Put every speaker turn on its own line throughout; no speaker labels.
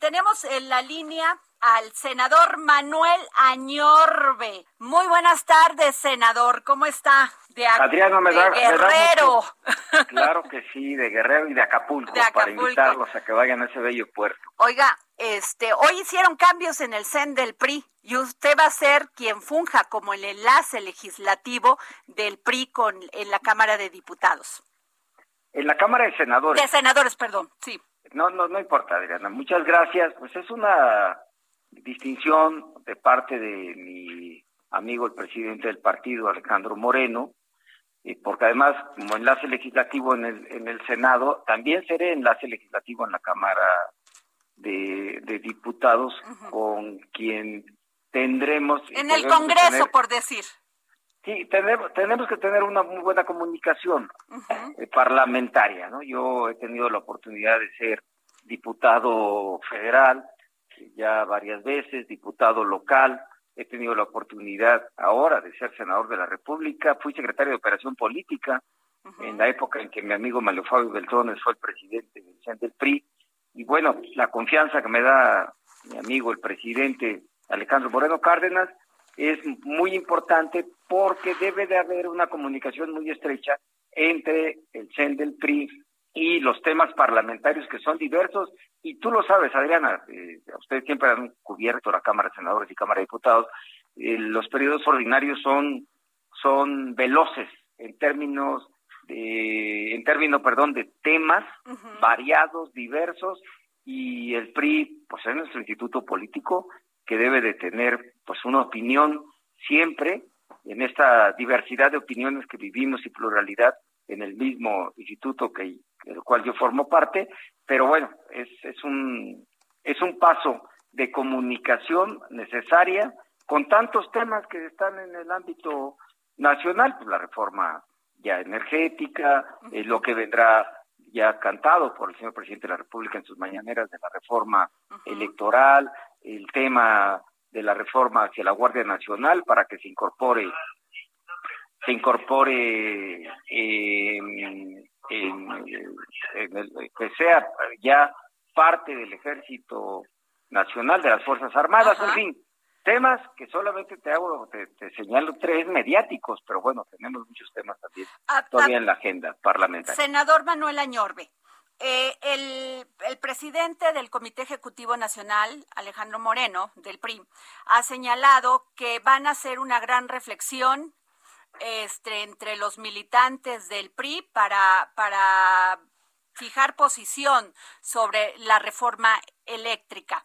Tenemos en la línea al senador Manuel Añorbe. Muy buenas tardes, senador. ¿Cómo está?
De, Adriano, me da,
Guerrero.
claro que sí, de Guerrero y de Acapulco, para invitarlos a que vayan a ese bello puerto.
Oiga, este, hoy hicieron cambios en el CEN del PRI y usted va a ser quien funja como el enlace legislativo del PRI con en la Cámara de Diputados.
En la Cámara de Senadores.
De Senadores, perdón, sí.
No, no, no importa, Adriana. Muchas gracias. Pues es una distinción de parte de mi amigo el presidente del partido, Alejandro Moreno, y porque además como enlace legislativo en el, en el Senado, también seré enlace legislativo en la Cámara de, Diputados, con quien tendremos...
En el Congreso, por decir.
Sí, tenemos, tenemos que tener una muy buena comunicación eh, parlamentaria, ¿no? Yo he tenido la oportunidad de ser diputado federal, ya varias veces, diputado local, he tenido la oportunidad ahora de ser senador de la República, fui secretario de Operación Política en la época en que mi amigo Mario Fabio Beltrones fue el presidente del PRI, y bueno, la confianza que me da mi amigo el presidente Alejandro Moreno Cárdenas es muy importante porque debe de haber una comunicación muy estrecha entre el CEN del PRI y los temas parlamentarios que son diversos. Y tú lo sabes, Adriana, eh, ustedes siempre han cubierto la Cámara de Senadores y Cámara de Diputados. Eh, los periodos ordinarios son, son veloces en términos de, en términos, perdón, de temas variados, diversos, y el PRI, pues es nuestro instituto político que debe de tener, pues, una opinión siempre en esta diversidad de opiniones que vivimos y pluralidad en el mismo instituto que del cual yo formo parte, pero bueno, es, es un es un paso de comunicación necesaria con tantos temas que están en el ámbito nacional, pues la reforma ya energética, eh, lo que vendrá ya cantado por el señor presidente de la República en sus mañaneras de la reforma electoral, el tema de la reforma hacia la Guardia Nacional para que se incorpore se incorpore eh, que sea ya parte del Ejército Nacional de las Fuerzas Armadas, en fin, temas que solamente te hago, te, señalo tres mediáticos, pero bueno, tenemos muchos temas también todavía en la agenda parlamentaria.
Senador Manuel Añorbe, eh, el, presidente del Comité Ejecutivo Nacional, Alejandro Moreno, del PRI, ha señalado que van a hacer una gran reflexión este, entre los militantes del PRI para, para fijar posición sobre la reforma eléctrica.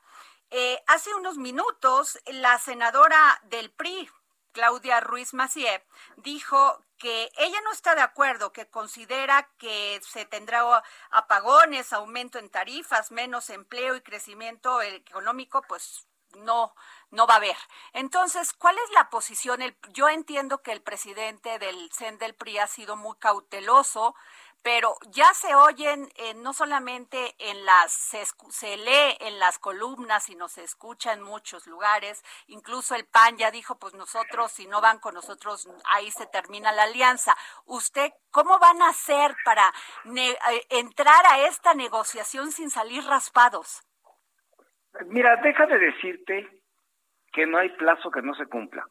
Eh, hace unos minutos, la senadora del PRI, Claudia Ruiz Macié, dijo que ella no está de acuerdo, que considera que se tendrá apagones, aumento en tarifas, menos empleo y crecimiento económico, pues no, no va a haber. Entonces, ¿cuál es la posición? yo entiendo que el presidente del CEN del PRI ha sido muy cauteloso, pero ya se oyen eh, no solamente en las, se, lee en las columnas, sino se escucha en muchos lugares. Incluso el PAN ya dijo, pues nosotros, si no van con nosotros, ahí se termina la alianza. ¿Usted cómo van a hacer para eh, entrar a esta negociación sin salir raspados?
Mira, deja de decirte que no hay plazo que no se cumpla.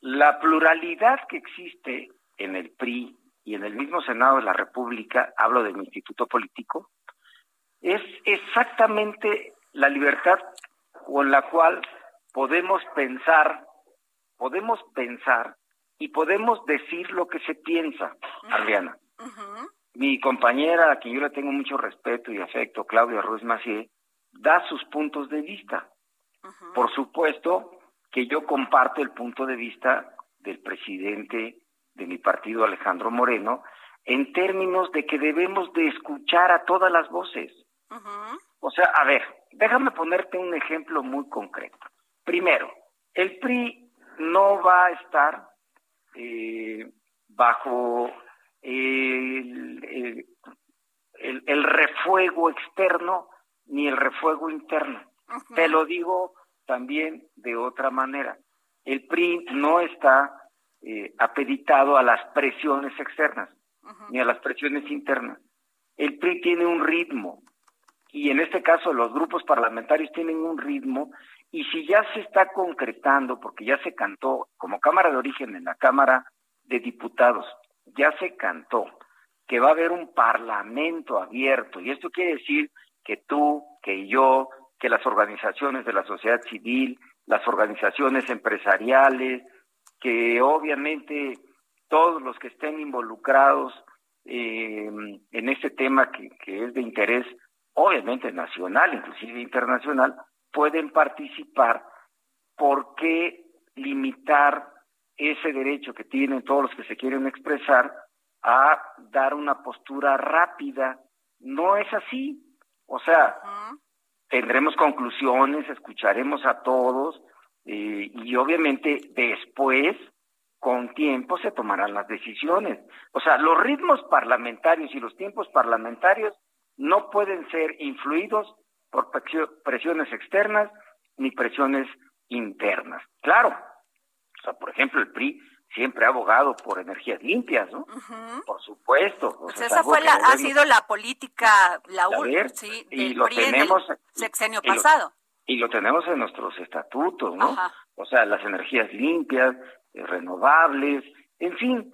La pluralidad que existe en el PRI y en el mismo Senado de la República, hablo del instituto político, es exactamente la libertad con la cual podemos pensar, podemos pensar y podemos decir lo que se piensa, Adriana. Mi compañera, a quien yo le tengo mucho respeto y afecto, Claudia Ruiz Macié, da sus puntos de vista. Por supuesto que yo comparto el punto de vista del presidente de mi partido, Alejandro Moreno, en términos de que debemos de escuchar a todas las voces. O sea, a ver, déjame ponerte un ejemplo muy concreto. Primero, el PRI no va a estar eh, bajo el, el, refuego externo ni el refuego interno. Te lo digo también de otra manera. El PRI no está eh, apeditado a las presiones externas ni a las presiones internas. El PRI tiene un ritmo y en este caso los grupos parlamentarios tienen un ritmo y si ya se está concretando, porque ya se cantó como Cámara de Origen en la Cámara de Diputados, ya se cantó que va a haber un parlamento abierto y esto quiere decir que tú, que yo, que las organizaciones de la sociedad civil, las organizaciones empresariales, que obviamente todos los que estén involucrados eh, en este tema que, que es de interés obviamente nacional, inclusive internacional, pueden participar. ¿Por qué limitar ese derecho que tienen todos los que se quieren expresar a dar una postura rápida? No es así. O sea, tendremos conclusiones, escucharemos a todos eh, y obviamente después, con tiempo, se tomarán las decisiones. O sea, los ritmos parlamentarios y los tiempos parlamentarios no pueden ser influidos por presiones externas ni presiones internas. Claro, o sea, por ejemplo, el PRI siempre ha abogado por energías limpias, ¿no? Por supuesto.
Pues esa fue la, ha sido la política, la última, sí,
y lo tenemos
sexenio pasado.
y lo tenemos en nuestros estatutos, ¿no? O sea, las energías limpias, eh, renovables, en fin.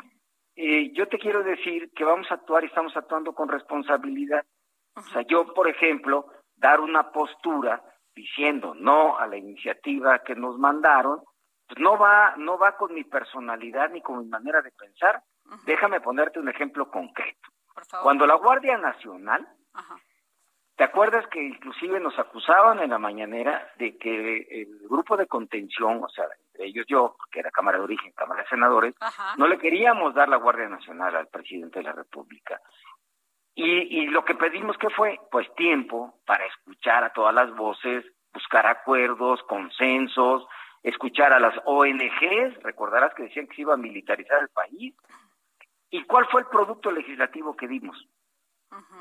Eh, yo te quiero decir que vamos a actuar y estamos actuando con responsabilidad. O sea, yo, por ejemplo, dar una postura diciendo no a la iniciativa que nos mandaron, pues no va, no va con mi personalidad ni con mi manera de pensar. Déjame ponerte un ejemplo concreto. Cuando la Guardia Nacional, ¿te acuerdas que inclusive nos acusaban en la mañanera de que el grupo de contención, o sea, entre ellos yo, que era Cámara de Origen, Cámara de Senadores, no le queríamos dar la Guardia Nacional al presidente de la República. Y, y lo que pedimos que fue, pues tiempo para escuchar a todas las voces, buscar acuerdos, consensos, escuchar a las ONGs, recordarás que decían que se iba a militarizar el país. ¿Y cuál fue el producto legislativo que dimos?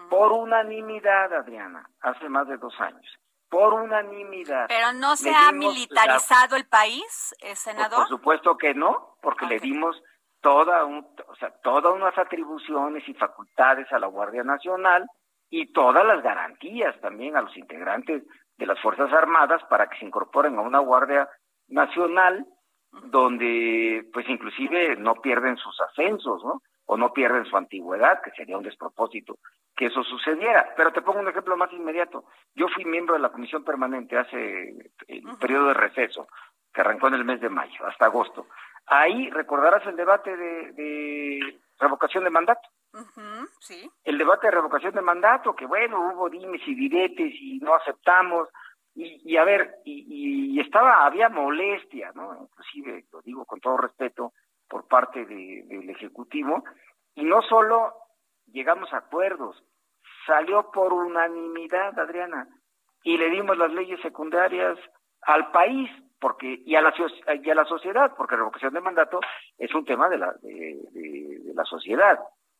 Por unanimidad, Adriana, hace más de dos años. Por unanimidad.
¿Pero no se ha militarizado el país, eh, senador?
por supuesto que no, porque le dimos toda un, o sea, todas unas atribuciones y facultades a la Guardia Nacional y todas las garantías también a los integrantes de las Fuerzas Armadas para que se incorporen a una Guardia Nacional donde pues inclusive no pierden sus ascensos, ¿no? O no pierden su antigüedad, que sería un despropósito que eso sucediera. Pero te pongo un ejemplo más inmediato. Yo fui miembro de la comisión permanente hace el periodo de receso, que arrancó en el mes de mayo, hasta agosto. Ahí recordarás el debate de, revocación de mandato.
sí.
El debate de revocación de mandato, que bueno, hubo dimes y diretes y no aceptamos. Y, a ver, y, estaba, había molestia, ¿no? Inclusive, lo digo con todo respeto, por parte del Ejecutivo. Y no solo llegamos a acuerdos, salió por unanimidad, Adriana, y le dimos las leyes secundarias al país porque y a la y a la sociedad porque revocación de mandato es un tema de la de, la sociedad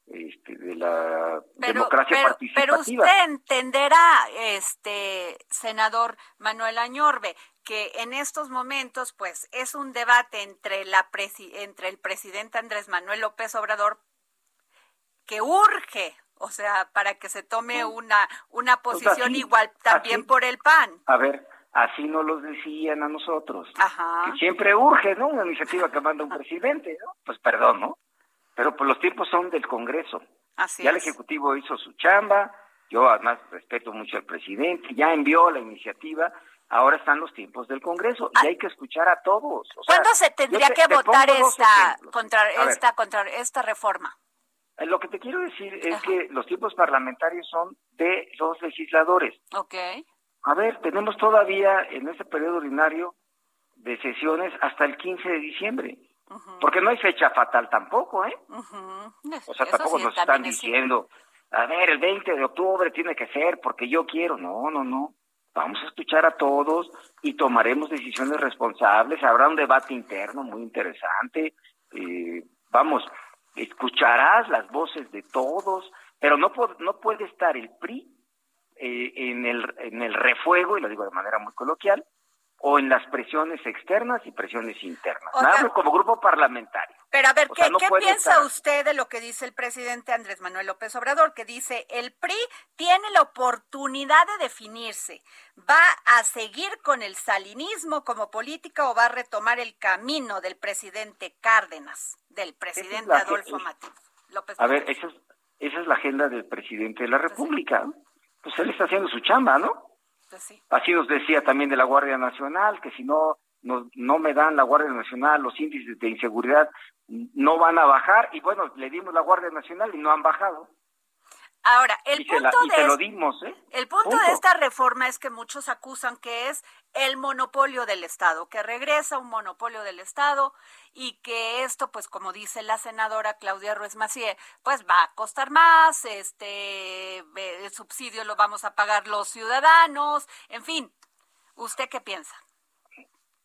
este, de la democracia participativa.
Pero usted entenderá, este senador Manuel Añorbe, que en estos momentos, pues, es un debate entre la entre el presidente Andrés Manuel López Obrador que urge, o sea, para que se tome una una pues posición igual también por el PAN.
A ver, Así nos los decían a nosotros. Que siempre urge, ¿no? Una iniciativa que manda un presidente, ¿no? Pues perdón, ¿no? Pero pues los tiempos son del Congreso.
Así
ya el Ejecutivo hizo su chamba, yo además respeto mucho al presidente, ya envió la iniciativa, ahora están los tiempos del Congreso y ah. hay que escuchar a todos.
¿Cuándo se tendría que votar esta contra esta contra esta reforma?
Eh, lo que te quiero decir es que los tiempos parlamentarios son de los legisladores.
Okay.
A ver, tenemos todavía en este periodo ordinario de sesiones hasta el 15 de diciembre. Porque no hay fecha fatal tampoco, ¿eh? O sea, tampoco nos están diciendo, a ver, el 20 de octubre tiene que ser porque yo quiero. No, no, no. Vamos a escuchar a todos y tomaremos decisiones responsables. Habrá un debate interno muy interesante. Eh, vamos, escucharás las voces de todos, pero no, no puede estar el PRI eh, en, el, en el refuego, y lo digo de manera muy coloquial, o en las presiones externas y presiones internas. Nada como grupo parlamentario.
Pero a ver, ¿qué, piensa usted de lo que dice el presidente Andrés Manuel López Obrador? Que dice, el PRI tiene la oportunidad de definirse. ¿Va a seguir con el salinismo como política o va a retomar el camino del presidente Cárdenas, del presidente Adolfo López
A ver, esa es, esa es la agenda del presidente de la República. Pues él está haciendo su chamba, ¿no? Así nos decía también de la Guardia Nacional, que si no, no, no me dan la Guardia Nacional, los índices de inseguridad no van a bajar. Y bueno, le dimos la Guardia Nacional y no han bajado.
Ahora, el punto, de,
lo dimos, ¿eh?
el punto de esta reforma es que muchos acusan que es el monopolio del Estado, que regresa un monopolio del Estado y que esto, pues como dice la senadora Claudia Ruiz Macié, pues va a costar más, este el subsidio lo vamos a pagar los ciudadanos, en fin. ¿Usted qué piensa?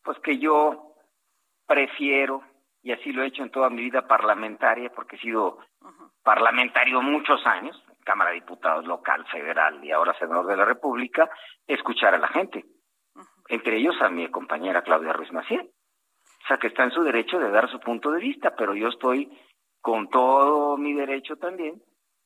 Pues que yo prefiero, y así lo he hecho en toda mi vida parlamentaria, porque he sido parlamentario muchos años, Cámara de Diputados local, federal y ahora senador de la República, escuchar a la gente. Entre ellos a mi compañera Claudia Ruiz Maciel. O sea, que está en su derecho de dar su punto de vista, pero yo estoy con todo mi derecho también,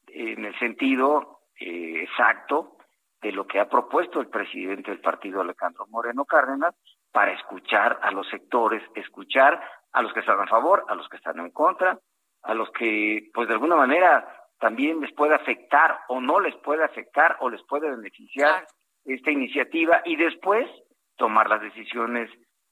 en el sentido eh, exacto de lo que ha propuesto el presidente del partido Alejandro Moreno Cárdenas para escuchar a los sectores, escuchar a los que están a favor, a los que están en contra, a los que, pues de alguna manera, también les puede afectar o no les puede afectar o les puede beneficiar esta iniciativa y después tomar las decisiones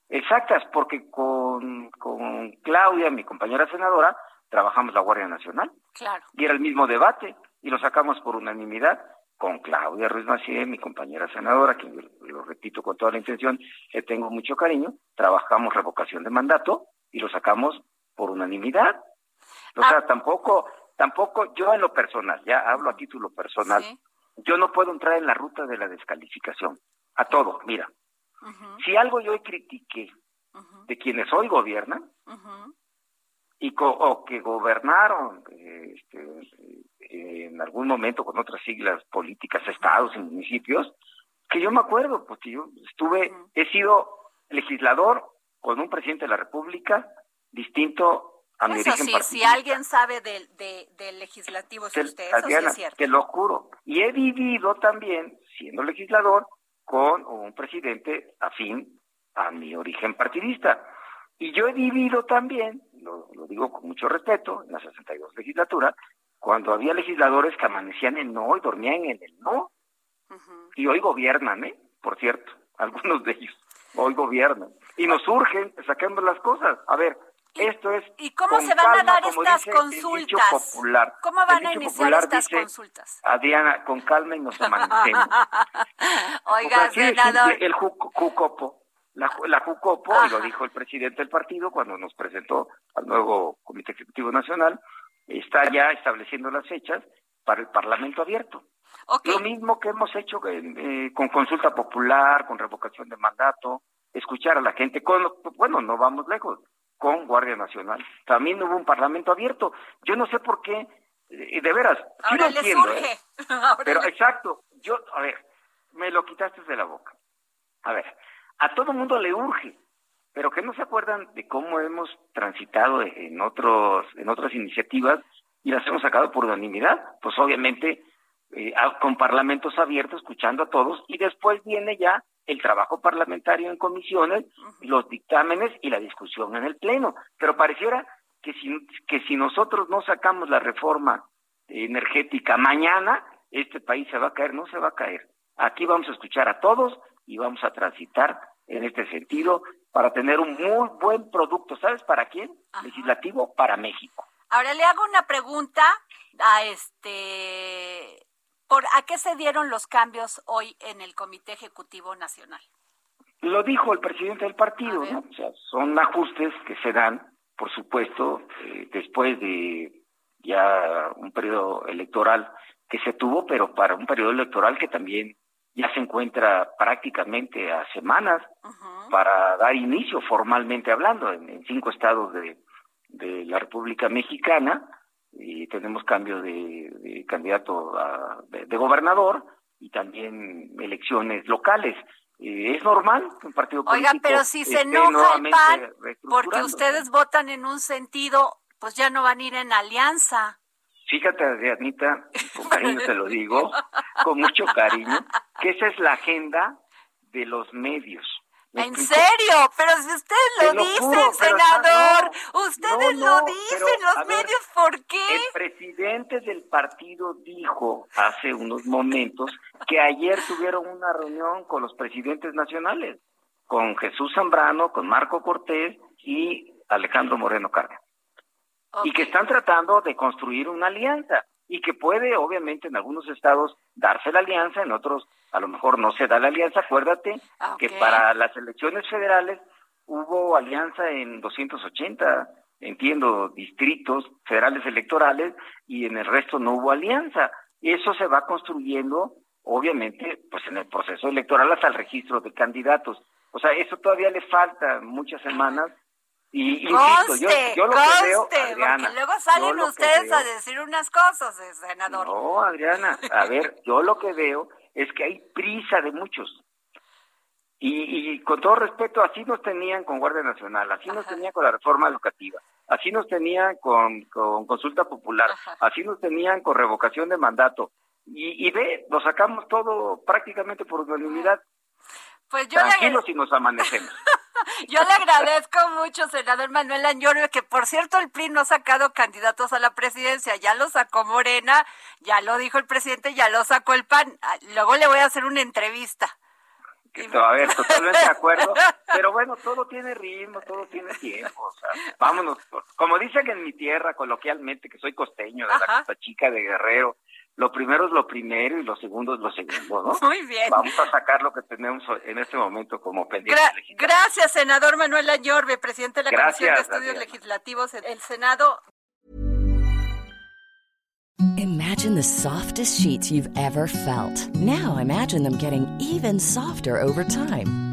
exactas, porque con, con Claudia, mi compañera senadora, trabajamos la Guardia Nacional.
Claro.
Y era el mismo debate y lo sacamos por unanimidad con Claudia Ruiz Macié, mi compañera senadora, que lo repito con toda la intención, que tengo mucho cariño, trabajamos revocación de mandato y lo sacamos por unanimidad. O sea, ah. tampoco Tampoco yo en lo personal, ya hablo a título personal, yo no puedo entrar en la ruta de la descalificación. A todo, mira. Si algo yo critiqué de quienes hoy gobiernan y o que gobernaron este, en algún momento con otras siglas políticas, estados y municipios, que yo me acuerdo, porque yo estuve, he sido legislador con un presidente de la República distinto
eso sí, si alguien sabe del, legislativo es usted, eso sí es cierto.
Te lo juro. Y he vivido también, siendo legislador, con un presidente afín a mi origen partidista. Y yo he vivido también, lo, digo con mucho respeto, en la 62 legislatura, cuando había legisladores que amanecían en no y dormían en el no. Y hoy gobiernan, ¿eh? Por cierto, algunos de ellos hoy gobiernan. Y nos urgen, saquemos las cosas. A ver, esto es.
¿Y cómo se van a dar estas consultas? ¿Cómo van a iniciar estas consultas?
Adriana, con calma y nos amanecemos.
Oiga, senador.
el Jucopo, la, la Jucopo, y lo dijo el presidente del partido cuando nos presentó al nuevo Comité Ejecutivo Nacional, está ya estableciendo las fechas para el Parlamento abierto. Lo mismo que hemos hecho eh, con consulta popular, con revocación de mandato, escuchar a la gente. Con, bueno, no vamos lejos con Guardia Nacional. También hubo un parlamento abierto. Yo no sé por qué, eh, de veras,
Ahora
sí ¿eh? pero exacto, yo, a ver, me lo quitaste de la boca. A ver, a todo mundo le urge, pero que no se acuerdan de cómo hemos transitado en otros, en otras iniciativas y las hemos sacado por unanimidad. Pues obviamente eh, con parlamentos abiertos, escuchando a todos, y después viene ya el trabajo parlamentario en comisiones, los dictámenes y la discusión en el Pleno. Pero pareciera que si, que si nosotros no sacamos la reforma energética mañana, este país se va a caer, no se va a caer. Aquí vamos a escuchar a todos y vamos a transitar en este sentido para tener un muy buen producto. ¿Sabes para quién? Legislativo para México.
Ahora le hago una pregunta a este ¿Por a qué se dieron los cambios hoy en el Comité Ejecutivo Nacional?
Lo dijo el presidente del partido, ¿no? O sea, son ajustes que se dan por supuesto, eh, después de ya un periodo electoral que se tuvo, pero para un periodo electoral que también ya se encuentra prácticamente a semanas para dar inicio formalmente hablando en, cinco estados de, la República Mexicana y tenemos cambio de, candidato de, gobernador y también elecciones locales. Eh, es normal que un partido político
Oiga, pero si se enoja el PAN porque ustedes votan en un sentido, pues ya no van a ir en alianza.
Fíjate, Adrianita, con cariño te lo digo, con mucho cariño, que esa es la agenda de los medios.
¿En serio? Pero si ustedes lo, dicen, senador, ustedes lo dicen, los medios, ¿por qué?
El presidente del partido dijo hace unos momentos que ayer tuvieron una reunión con los presidentes nacionales, con Jesús Zambrano, con Marco Cortés y Alejandro Moreno Carga y que están tratando de construir una alianza y que puede, obviamente, en algunos estados darse la alianza, en otros a lo mejor no se da la alianza. Acuérdate que para las elecciones federales hubo alianza en 280, entiendo, distritos federales electorales y en el resto no hubo alianza. Eso se va construyendo, obviamente, pues en el proceso electoral hasta el registro de candidatos. O sea, eso todavía le falta muchas semanas y insisto, yo, yo lo que veo, Adriana,
porque luego salen ustedes a decir unas cosas, senador.
No, Adriana, a ver, yo lo que veo es que hay prisa de muchos. Y, y con todo respeto, así nos tenían con Guardia Nacional, así nos tenían con la reforma educativa, así nos tenían con, con consulta popular, así nos tenían con revocación de mandato. Y, y ve, lo sacamos todo prácticamente por unanimidad. Pues yo Tranquilos le... nos amanecemos.
yo le agradezco mucho, senador Manuel Añorio, que por cierto el PRI no ha sacado candidatos a la presidencia, ya lo sacó Morena, ya lo dijo el presidente, ya lo sacó el PAN. Ah, luego le voy a hacer una entrevista.
A ver, totalmente de acuerdo, pero bueno, todo tiene ritmo, todo tiene tiempo, o sea, vámonos, como dicen en mi tierra coloquialmente, que soy costeño de la Costa Chica de Guerrero, lo primero es lo primero y lo segundo es lo segundo, ¿no?
Muy bien.
Vamos a sacar lo que tenemos en este momento como pendiente.
gracias, senador Manuel Añorbe, presidente de la Comisión de Estudios Legislativos. El Senado.
Imagine the softest sheets you've ever felt. Now imagine them getting even softer over time.